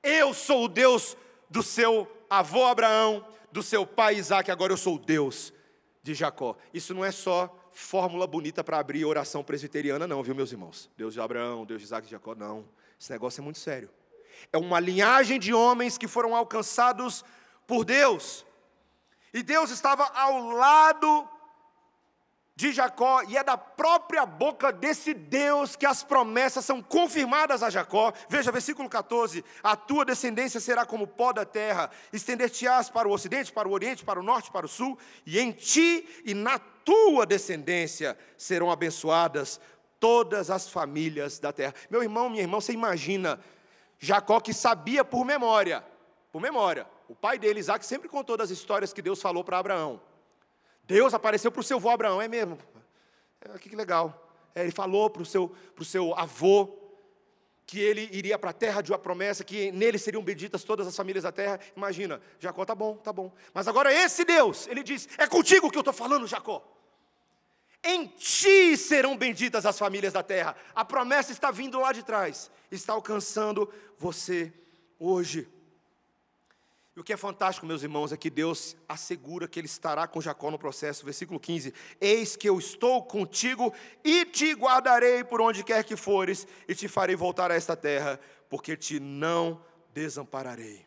eu sou o Deus do seu avô Abraão, do seu pai Isaac, agora eu sou o Deus de Jacó. Isso não é só fórmula bonita para abrir oração presbiteriana, não, viu, meus irmãos? Deus de Abraão, Deus de Isaac e Jacó, não. Esse negócio é muito sério. É uma linhagem de homens que foram alcançados por Deus. E Deus estava ao lado de Jacó, e é da própria boca desse Deus que as promessas são confirmadas a Jacó. Veja, versículo 14: A tua descendência será como pó da terra, estender-te-ás para o ocidente, para o oriente, para o norte, para o sul, e em ti e na tua descendência serão abençoadas todas as famílias da terra. Meu irmão, minha irmã, você imagina Jacó que sabia por memória, por memória, o pai dele, Isaac, sempre contou das histórias que Deus falou para Abraão. Deus apareceu para o seu avô Abraão, é mesmo? É, que legal. É, ele falou para o seu, seu avô que ele iria para a terra de uma promessa, que nele seriam benditas todas as famílias da terra. Imagina, Jacó, tá bom, tá bom. Mas agora esse Deus, ele diz: é contigo que eu estou falando, Jacó. Em ti serão benditas as famílias da terra. A promessa está vindo lá de trás, está alcançando você hoje. E o que é fantástico, meus irmãos, é que Deus assegura que Ele estará com Jacó no processo. Versículo 15: Eis que eu estou contigo e te guardarei por onde quer que fores, e te farei voltar a esta terra, porque te não desampararei.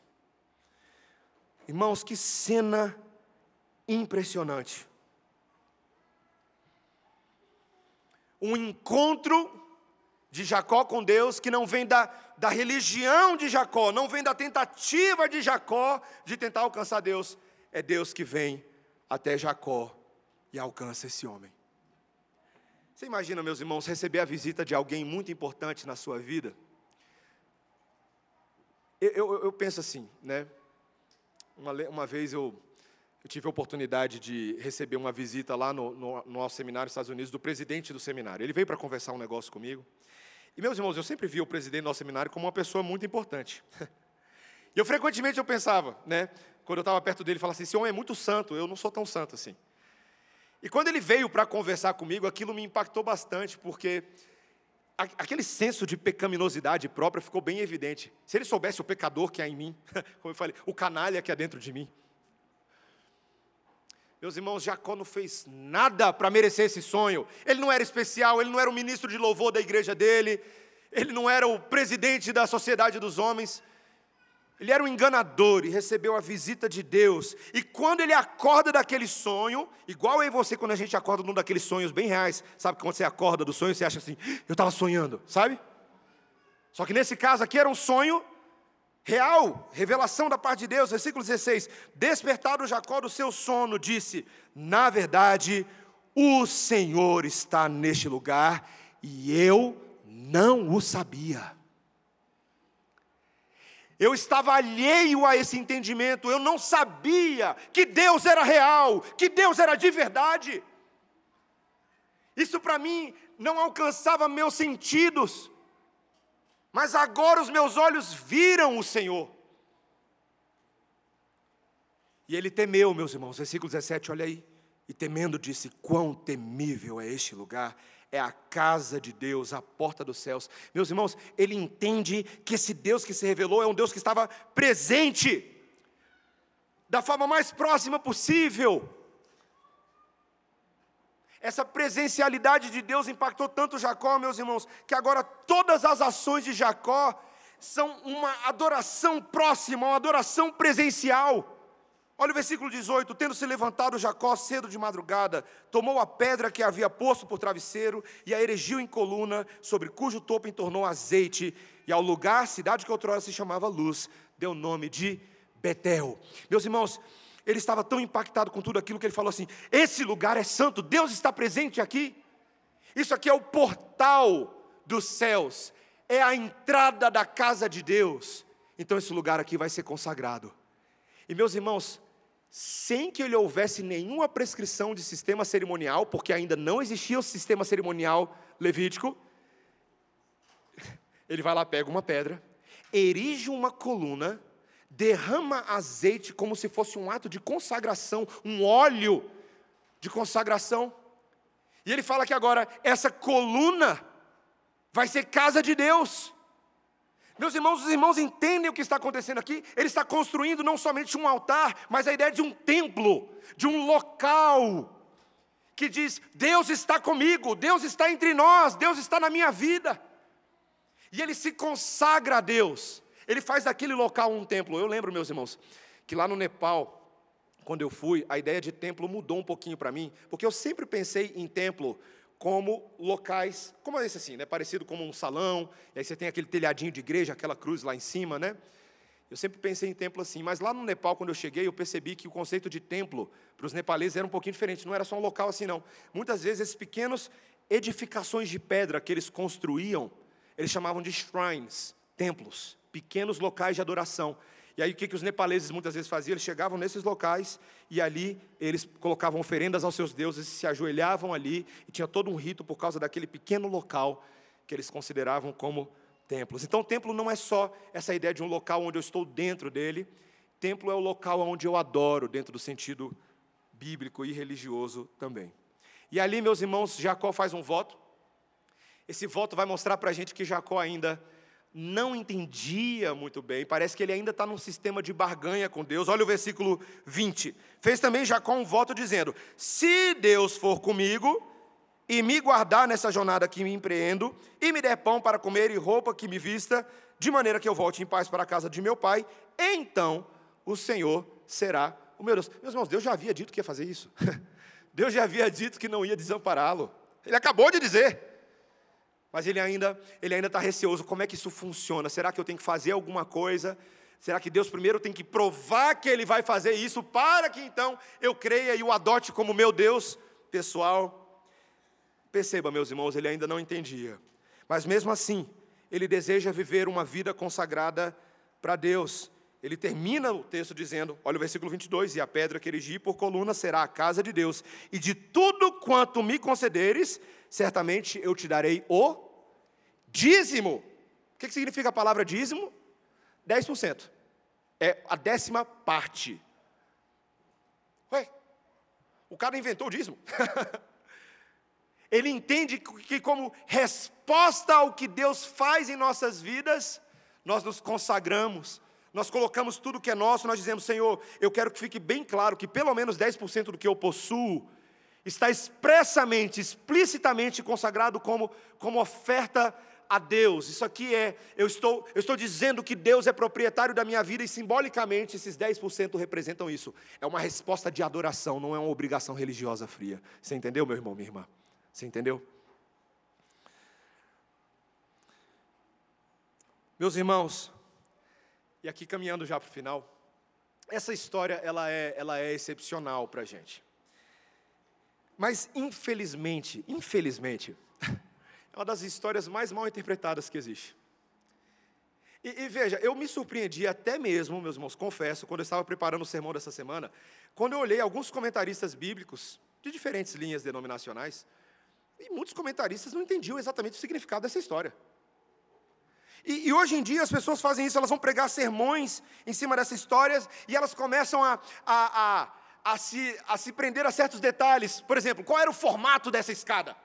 Irmãos, que cena impressionante. Um encontro de Jacó com Deus que não vem da, da religião de Jacó, não vem da tentativa de Jacó de tentar alcançar Deus, é Deus que vem até Jacó e alcança esse homem. Você imagina, meus irmãos, receber a visita de alguém muito importante na sua vida? Eu, eu, eu penso assim, né? Uma, uma vez eu, eu, tive a oportunidade de receber uma visita lá no, no, no nosso seminário nos Estados Unidos do presidente do seminário. Ele veio para conversar um negócio comigo. E meus irmãos, eu sempre vi o presidente do nosso seminário como uma pessoa muito importante. (laughs) E eu frequentemente eu pensava, né, quando eu estava perto dele, falava assim: esse homem é muito santo, eu não sou tão santo assim. E quando ele veio para conversar comigo, aquilo me impactou bastante, porque aquele senso de pecaminosidade própria ficou bem evidente. Se ele soubesse o pecador que há em mim, (laughs) como eu falei, o canalha que há dentro de mim. Meus irmãos, Jacó não fez nada para merecer esse sonho. Ele não era especial, ele não era o ministro de louvor da igreja dele, ele não era o presidente da sociedade dos homens. Ele era um enganador e recebeu a visita de Deus. E quando ele acorda daquele sonho, igual eu você, quando a gente acorda num daqueles sonhos bem reais, sabe quando você acorda do sonho, você acha assim, eu estava sonhando, sabe? Só que nesse caso aqui era um sonho real, revelação da parte de Deus, versículo 16: Despertado Jacó do seu sono, disse: Na verdade, o Senhor está neste lugar e eu não o sabia. Eu estava alheio a esse entendimento, eu não sabia que Deus era real, que Deus era de verdade. Isso para mim não alcançava meus sentidos. Mas agora os meus olhos viram o Senhor. E ele temeu, meus irmãos, versículo 17, olha aí. E temendo disse: Quão temível é este lugar! É a casa de Deus, a porta dos céus. Meus irmãos, ele entende que esse Deus que se revelou é um Deus que estava presente, da forma mais próxima possível. Essa presencialidade de Deus impactou tanto Jacó, meus irmãos, que agora todas as ações de Jacó são uma adoração próxima, uma adoração presencial. Olha o versículo 18: Tendo se levantado Jacó cedo de madrugada, tomou a pedra que havia posto por travesseiro e a erigiu em coluna, sobre cujo topo entornou azeite, e ao lugar, cidade que outrora se chamava Luz, deu o nome de Betel. Meus irmãos, ele estava tão impactado com tudo aquilo que ele falou assim: Esse lugar é santo, Deus está presente aqui. Isso aqui é o portal dos céus, é a entrada da casa de Deus. Então esse lugar aqui vai ser consagrado. E meus irmãos, sem que ele houvesse nenhuma prescrição de sistema cerimonial, porque ainda não existia o sistema cerimonial levítico, (laughs) ele vai lá, pega uma pedra, erige uma coluna, derrama azeite como se fosse um ato de consagração, um óleo de consagração. E ele fala que agora essa coluna vai ser casa de Deus. Meus irmãos, os irmãos entendem o que está acontecendo aqui? Ele está construindo não somente um altar, mas a ideia de um templo, de um local, que diz: Deus está comigo, Deus está entre nós, Deus está na minha vida. E ele se consagra a Deus, ele faz daquele local um templo. Eu lembro, meus irmãos, que lá no Nepal, quando eu fui, a ideia de templo mudou um pouquinho para mim, porque eu sempre pensei em templo como locais, como esse assim, né? Parecido como um salão, e aí você tem aquele telhadinho de igreja, aquela cruz lá em cima, né? Eu sempre pensei em templo assim, mas lá no Nepal, quando eu cheguei, eu percebi que o conceito de templo para os nepaleses era um pouquinho diferente, não era só um local assim, não. Muitas vezes, esses pequenos edificações de pedra que eles construíam, eles chamavam de shrines, templos, pequenos locais de adoração. E aí o que, que os nepaleses muitas vezes faziam? Eles chegavam nesses locais e ali eles colocavam oferendas aos seus deuses, se ajoelhavam ali e tinha todo um rito por causa daquele pequeno local que eles consideravam como templos. Então, templo não é só essa ideia de um local onde eu estou dentro dele. Templo é o local onde eu adoro, dentro do sentido bíblico e religioso também. E ali, meus irmãos, Jacó faz um voto. Esse voto vai mostrar para a gente que Jacó ainda não entendia muito bem, parece que ele ainda está num sistema de barganha com Deus. Olha o versículo 20. Fez também Jacó um voto dizendo: Se Deus for comigo e me guardar nessa jornada que me empreendo, e me der pão para comer e roupa que me vista, de maneira que eu volte em paz para a casa de meu pai, então o Senhor será o meu Deus. Meus irmãos, Deus já havia dito que ia fazer isso. (laughs) Deus já havia dito que não ia desampará-lo. Ele acabou de dizer. Mas ele ainda ele ainda está receoso. Como é que isso funciona? Será que eu tenho que fazer alguma coisa? Será que Deus primeiro tem que provar que Ele vai fazer isso para que então eu creia e o adote como meu Deus pessoal? Perceba, meus irmãos, ele ainda não entendia. Mas mesmo assim, ele deseja viver uma vida consagrada para Deus. Ele termina o texto dizendo, olha o versículo 22, e a pedra que erigi por coluna será a casa de Deus, e de tudo quanto me concederes, certamente eu te darei o dízimo. O que significa a palavra dízimo? 10%. É a décima parte. Ué, o cara inventou o dízimo. (laughs) Ele entende que, como resposta ao que Deus faz em nossas vidas, nós nos consagramos, nós colocamos tudo que é nosso, nós dizemos, Senhor, eu quero que fique bem claro que pelo menos 10% do que eu possuo está expressamente, explicitamente consagrado como, como oferta a Deus. Isso aqui é, eu estou, eu estou dizendo que Deus é proprietário da minha vida e simbolicamente esses 10% representam isso. É uma resposta de adoração, não é uma obrigação religiosa fria. Você entendeu, meu irmão, minha irmã? Você entendeu? Meus irmãos, e aqui caminhando já para o final, essa história ela é, ela é excepcional para a gente. Mas, infelizmente, infelizmente, (laughs) é uma das histórias mais mal interpretadas que existe. E, e, veja, eu me surpreendi até mesmo, meus irmãos, confesso, quando eu estava preparando o sermão dessa semana, quando eu olhei alguns comentaristas bíblicos de diferentes linhas denominacionais, e muitos comentaristas não entendiam exatamente o significado dessa história. E, e, hoje em dia as pessoas fazem isso, elas vão pregar sermões em cima dessas histórias e elas começam a, a, a a se, a se prender a certos detalhes. Por exemplo, qual era o formato dessa escada?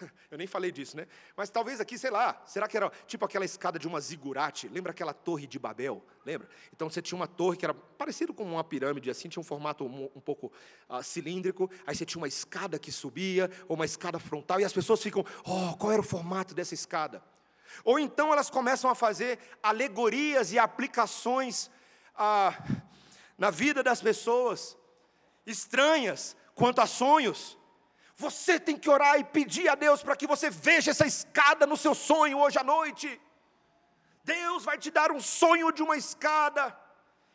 (laughs) Eu nem falei disso, né? Mas talvez aqui, sei lá, será que era tipo aquela escada de uma zigurate? Lembra aquela torre de Babel? Lembra? Então você tinha uma torre que era parecido com uma pirâmide, assim, tinha um formato um, um pouco uh, cilíndrico. Aí você tinha uma escada que subia, ou uma escada frontal, e as pessoas ficam, oh, qual era o formato dessa escada? Ou então elas começam a fazer alegorias e aplicações. Uh, na vida das pessoas, estranhas quanto a sonhos. Você tem que orar e pedir a Deus para que você veja essa escada no seu sonho hoje à noite. Deus vai te dar um sonho de uma escada.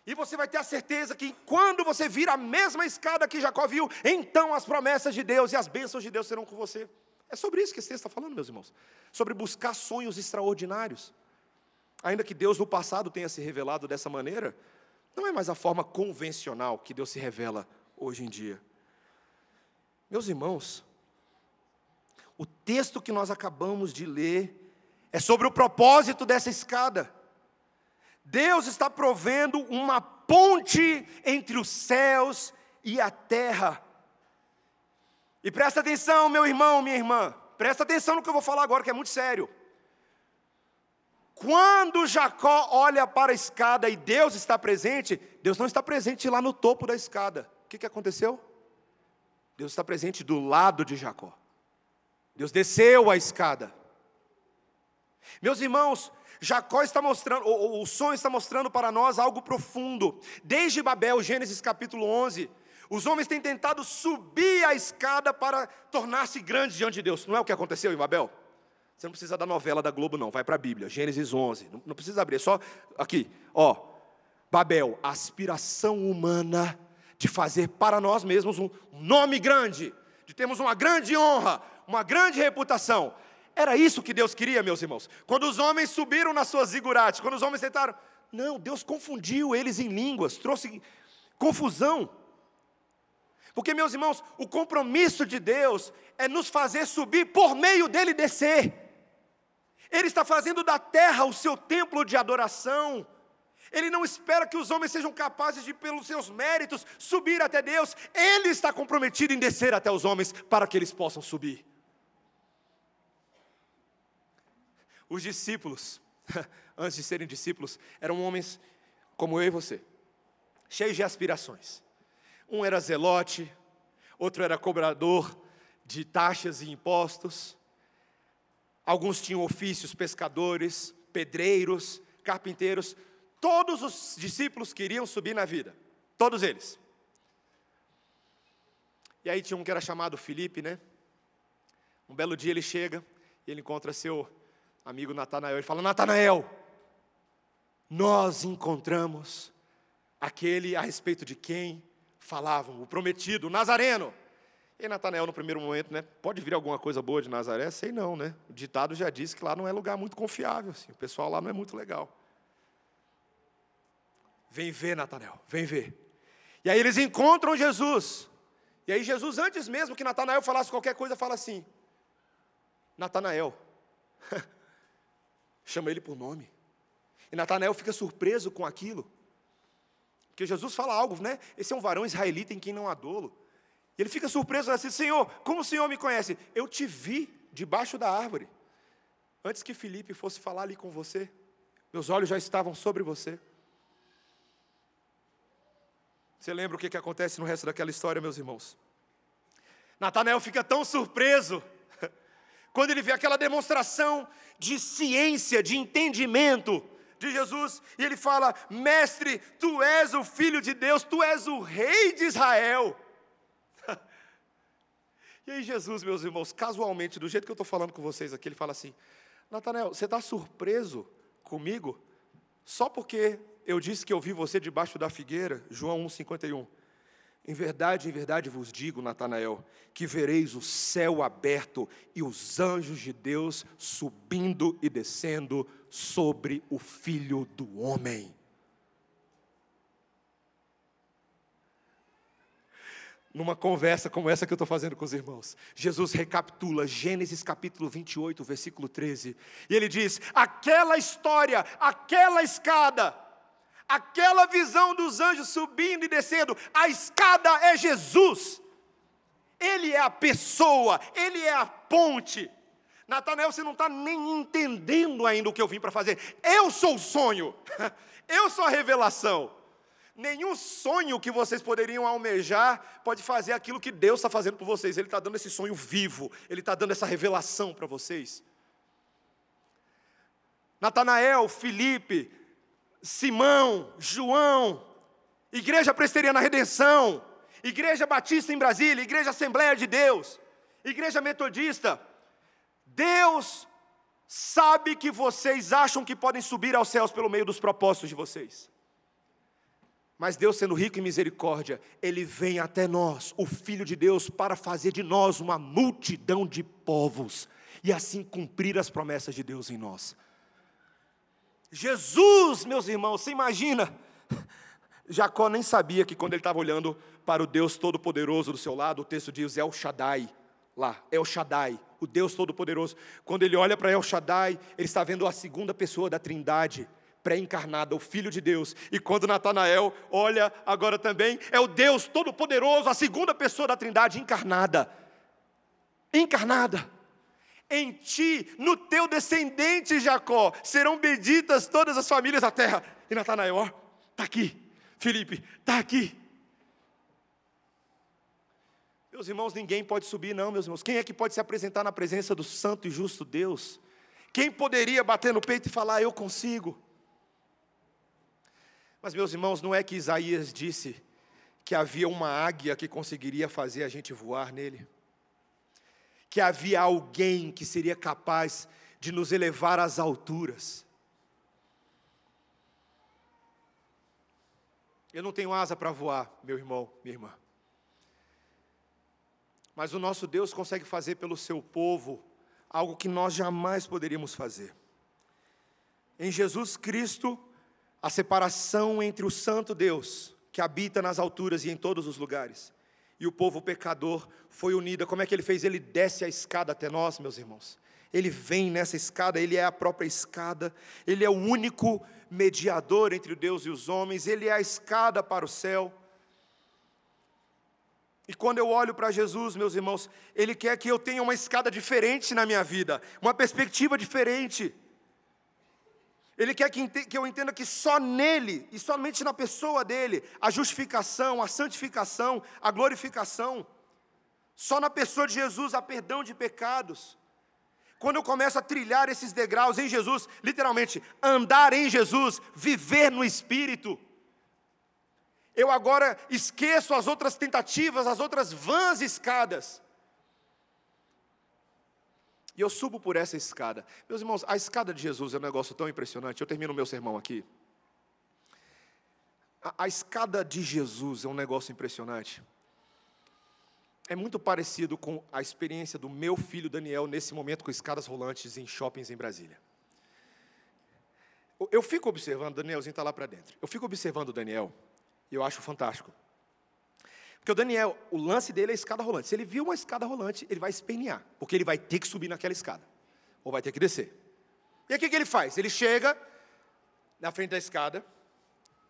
E você vai ter a certeza que quando você vir a mesma escada que Jacó viu, então as promessas de Deus e as bênçãos de Deus serão com você. É sobre isso que esse texto está falando, meus irmãos. Sobre buscar sonhos extraordinários. Ainda que Deus no passado tenha se revelado dessa maneira, não é mais a forma convencional que Deus se revela hoje em dia. Meus irmãos, o texto que nós acabamos de ler é sobre o propósito dessa escada. Deus está provendo uma ponte entre os céus e a terra. E presta atenção, meu irmão, minha irmã, presta atenção no que eu vou falar agora, que é muito sério. Quando Jacó olha para a escada e Deus está presente, Deus não está presente lá no topo da escada. O que, que aconteceu? Deus está presente do lado de Jacó. Deus desceu a escada. Meus irmãos, Jacó está mostrando, o, o sonho está mostrando para nós algo profundo. Desde Babel, Gênesis capítulo 11, os homens têm tentado subir a escada para tornar-se grandes diante de Deus. Não é o que aconteceu em Babel? Você não precisa da novela da Globo, não. Vai para a Bíblia, Gênesis 11. Não, não precisa abrir, é só aqui. Ó, Babel, aspiração humana de fazer para nós mesmos um nome grande, de termos uma grande honra, uma grande reputação. Era isso que Deus queria, meus irmãos. Quando os homens subiram nas suas zigurates, quando os homens tentaram. Não, Deus confundiu eles em línguas, trouxe confusão. Porque, meus irmãos, o compromisso de Deus é nos fazer subir por meio dele descer. Ele está fazendo da terra o seu templo de adoração. Ele não espera que os homens sejam capazes de, pelos seus méritos, subir até Deus. Ele está comprometido em descer até os homens para que eles possam subir. Os discípulos, (laughs) antes de serem discípulos, eram homens como eu e você, cheios de aspirações. Um era zelote, outro era cobrador de taxas e impostos. Alguns tinham ofícios, pescadores, pedreiros, carpinteiros. Todos os discípulos queriam subir na vida, todos eles. E aí tinha um que era chamado Felipe, né? Um belo dia ele chega e ele encontra seu amigo Natanael. Ele fala: Natanael, nós encontramos aquele a respeito de quem falavam, o prometido, o Nazareno. E Natanael, no primeiro momento, né? Pode vir alguma coisa boa de Nazaré? Sei não, né? O ditado já disse que lá não é lugar muito confiável, assim, o pessoal lá não é muito legal. Vem ver, Natanael, vem ver. E aí eles encontram Jesus. E aí Jesus, antes mesmo que Natanael falasse qualquer coisa, fala assim: Natanael, (laughs) chama ele por nome. E Natanael fica surpreso com aquilo. Porque Jesus fala algo, né? Esse é um varão israelita em quem não há dolo. E ele fica surpreso assim: Senhor, como o Senhor me conhece? Eu te vi debaixo da árvore. Antes que Felipe fosse falar ali com você, meus olhos já estavam sobre você. Você lembra o que, que acontece no resto daquela história, meus irmãos? Natanael fica tão surpreso (laughs) quando ele vê aquela demonstração de ciência, de entendimento de Jesus, e ele fala: Mestre, tu és o filho de Deus, tu és o rei de Israel. (laughs) e aí, Jesus, meus irmãos, casualmente, do jeito que eu estou falando com vocês aqui, ele fala assim: Natanael, você está surpreso comigo? Só porque eu disse que eu vi você debaixo da figueira? João 1,51. Em verdade, em verdade vos digo, Natanael, que vereis o céu aberto e os anjos de Deus subindo e descendo sobre o filho do homem. Numa conversa como essa que eu estou fazendo com os irmãos, Jesus recapitula Gênesis capítulo 28, versículo 13, e ele diz: aquela história, aquela escada, aquela visão dos anjos subindo e descendo, a escada é Jesus, Ele é a pessoa, Ele é a ponte. Natanael, você não está nem entendendo ainda o que eu vim para fazer. Eu sou o sonho, (laughs) eu sou a revelação. Nenhum sonho que vocês poderiam almejar pode fazer aquilo que Deus está fazendo por vocês. Ele está dando esse sonho vivo, Ele está dando essa revelação para vocês. Natanael, Felipe, Simão, João Igreja Presteriana Redenção, Igreja Batista em Brasília, Igreja Assembleia de Deus, Igreja Metodista. Deus sabe que vocês acham que podem subir aos céus pelo meio dos propósitos de vocês. Mas Deus, sendo rico em misericórdia, Ele vem até nós, o Filho de Deus, para fazer de nós uma multidão de povos e assim cumprir as promessas de Deus em nós. Jesus, meus irmãos, você imagina? Jacó nem sabia que quando ele estava olhando para o Deus Todo-Poderoso do seu lado, o texto diz El Shaddai, lá, El Shaddai, o Deus Todo-Poderoso. Quando ele olha para El Shaddai, ele está vendo a segunda pessoa da Trindade pré-encarnada, o Filho de Deus. E quando Natanael olha agora também, é o Deus Todo-Poderoso, a segunda pessoa da Trindade encarnada. Encarnada. Em ti, no teu descendente Jacó, serão benditas todas as famílias da terra. E Natanael, ó, está aqui. Felipe, está aqui. Meus irmãos, ninguém pode subir, não, meus irmãos. Quem é que pode se apresentar na presença do santo e justo Deus? Quem poderia bater no peito e falar, eu consigo? Mas, meus irmãos, não é que Isaías disse que havia uma águia que conseguiria fazer a gente voar nele? Que havia alguém que seria capaz de nos elevar às alturas? Eu não tenho asa para voar, meu irmão, minha irmã. Mas o nosso Deus consegue fazer pelo seu povo algo que nós jamais poderíamos fazer. Em Jesus Cristo, a separação entre o santo Deus, que habita nas alturas e em todos os lugares, e o povo pecador foi unida. Como é que ele fez? Ele desce a escada até nós, meus irmãos. Ele vem nessa escada, ele é a própria escada, ele é o único mediador entre Deus e os homens, ele é a escada para o céu. E quando eu olho para Jesus, meus irmãos, Ele quer que eu tenha uma escada diferente na minha vida, uma perspectiva diferente. Ele quer que, eu entenda que só nele, e somente na pessoa dele, a justificação, a santificação, a glorificação. Só na pessoa de Jesus há perdão de pecados. Quando eu começo a trilhar esses degraus em Jesus, literalmente, andar em Jesus, viver no Espírito, eu agora esqueço as outras tentativas, as outras vãs escadas e eu subo por essa escada. Meus irmãos, a escada de Jesus é um negócio tão impressionante. Eu termino o meu sermão aqui. A, a escada de Jesus é um negócio impressionante. É muito parecido com a experiência do meu filho Daniel nesse momento com escadas rolantes em shoppings em Brasília. Eu fico observando, Danielzinho está lá para dentro. Eu fico observando o Daniel e eu acho fantástico. Porque o Daniel, o lance dele é a escada rolante. Se ele viu uma escada rolante, ele vai espernear, porque ele vai ter que subir naquela escada, ou vai ter que descer. E aí o que, ele faz? Ele chega na frente da escada.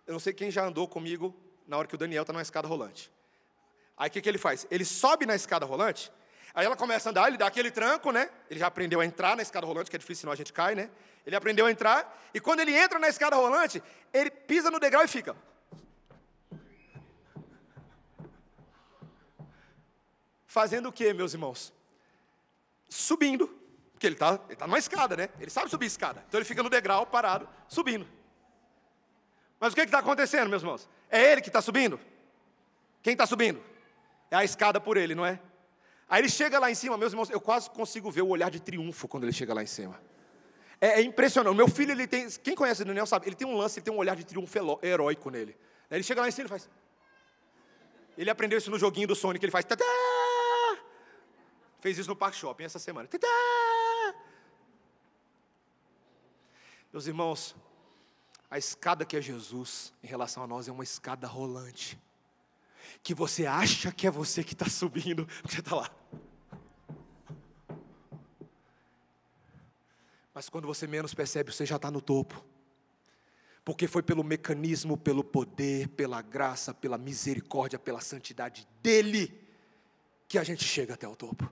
Eu não sei quem já andou comigo na hora que o Daniel está numa escada rolante. Aí o que, que ele faz? Ele sobe na escada rolante, aí ela começa a andar, ele dá aquele tranco, né? Ele já aprendeu a entrar na escada rolante, que é difícil, senão a gente cai, né? Ele aprendeu a entrar, e quando ele entra na escada rolante, ele pisa no degrau e fica. Fazendo o que, meus irmãos? Subindo. Porque ele está ele tá numa escada, né? Ele sabe subir escada. Então ele fica no degrau, parado, subindo. Mas o que está acontecendo, meus irmãos? É ele que está subindo? Quem está subindo? É a escada por ele, não é? Aí ele chega lá em cima, meus irmãos, eu quase consigo ver o olhar de triunfo quando ele chega lá em cima. É, é impressionante. Meu filho, ele tem. Quem conhece o Daniel sabe, ele tem um lance, ele tem um olhar de triunfo heróico nele. Ele chega lá em cima e faz. Ele aprendeu isso no joguinho do Sonic, ele faz. Tadá! Fez isso no Parque Shopping essa semana. Tadá! Meus irmãos, a escada que é Jesus em relação a nós é uma escada rolante. Que você acha que é você que está subindo, você está lá. Mas quando você menos percebe, você já está no topo. Porque foi pelo mecanismo, pelo poder, pela graça, pela misericórdia, pela santidade dEle, que a gente chega até o topo.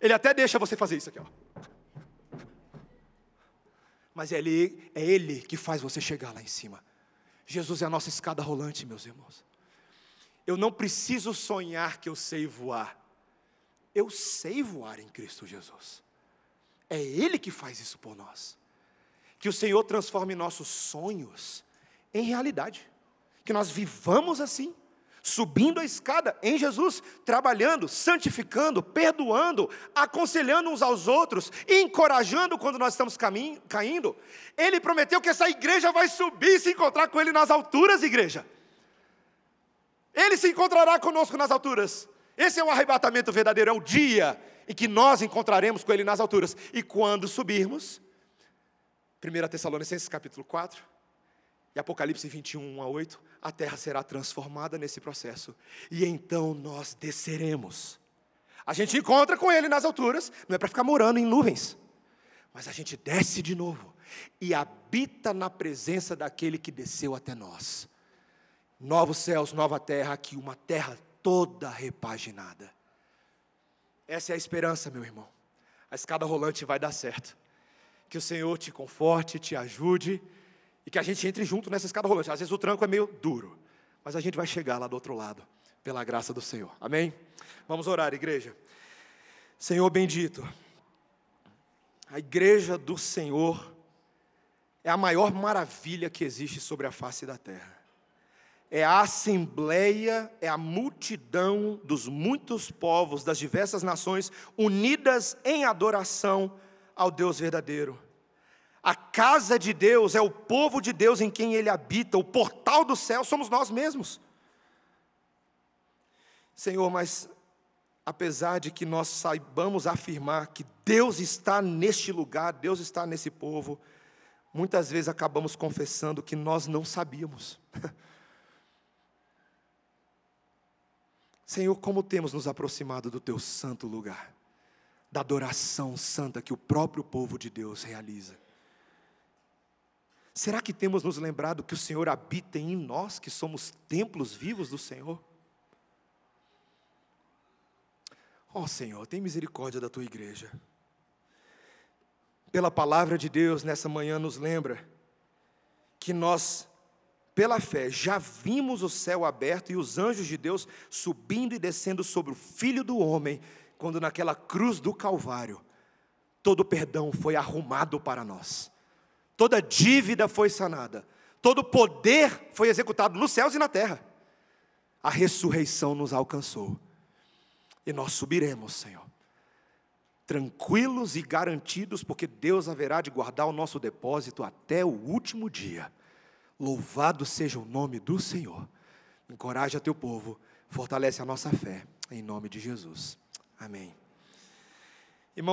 Ele até deixa você fazer isso aqui, ó. Mas é ele, é ele que faz você chegar lá em cima. Jesus é a nossa escada rolante, meus irmãos. Eu não preciso sonhar que eu sei voar. Eu sei voar em Cristo Jesus. É Ele que faz isso por nós. Que o Senhor transforme nossos sonhos em realidade. que nós vivamos assim, subindo a escada em Jesus, trabalhando, santificando, perdoando, aconselhando uns aos outros, encorajando quando nós estamos caindo. Ele prometeu que essa igreja vai subir e se encontrar com Ele nas alturas, igreja. Ele se encontrará conosco nas alturas. Esse é o arrebatamento verdadeiro, é o dia em que nós encontraremos com Ele nas alturas. E quando subirmos, 1 Tessalonicenses capítulo 4 e Apocalipse 21, 1 a 8, a terra será transformada nesse processo. E então nós desceremos. A gente encontra com Ele nas alturas, não é para ficar morando em nuvens, mas a gente desce de novo e habita na presença daquele que desceu até nós. Novos céus, nova terra, aqui uma terra toda repaginada. Essa é a esperança, meu irmão. A escada rolante vai dar certo. Que o Senhor te conforte, te ajude e que a gente entre junto nessa escada rolante. Às vezes o tranco é meio duro, mas a gente vai chegar lá do outro lado, pela graça do Senhor. Amém? Vamos orar, igreja. Senhor bendito, a igreja do Senhor é a maior maravilha que existe sobre a face da terra é a assembleia, é a multidão dos muitos povos, das diversas nações, unidas em adoração ao Deus verdadeiro. A casa de Deus é o povo de Deus em quem ele habita, o portal do céu somos nós mesmos. Senhor, mas apesar de que nós saibamos afirmar que Deus está neste lugar, Deus está nesse povo, muitas vezes acabamos confessando que nós não sabíamos. (laughs) Senhor, como temos nos aproximado do teu santo lugar, da adoração santa que o próprio povo de Deus realiza. Será que temos nos lembrado que o Senhor habita em nós, que somos templos vivos do Senhor? Ó oh, Senhor, tem misericórdia da tua igreja. Pela palavra de Deus nessa manhã nos lembra que nós pela fé, já vimos o céu aberto e os anjos de Deus subindo e descendo sobre o Filho do Homem, quando naquela cruz do Calvário, todo perdão foi arrumado para nós, toda dívida foi sanada, todo poder foi executado nos céus e na terra. A ressurreição nos alcançou e nós subiremos, Senhor, tranquilos e garantidos, porque Deus haverá de guardar o nosso depósito até o último dia. Louvado seja o nome do Senhor. Encoraja teu povo, fortalece a nossa fé, em nome de Jesus. Amém.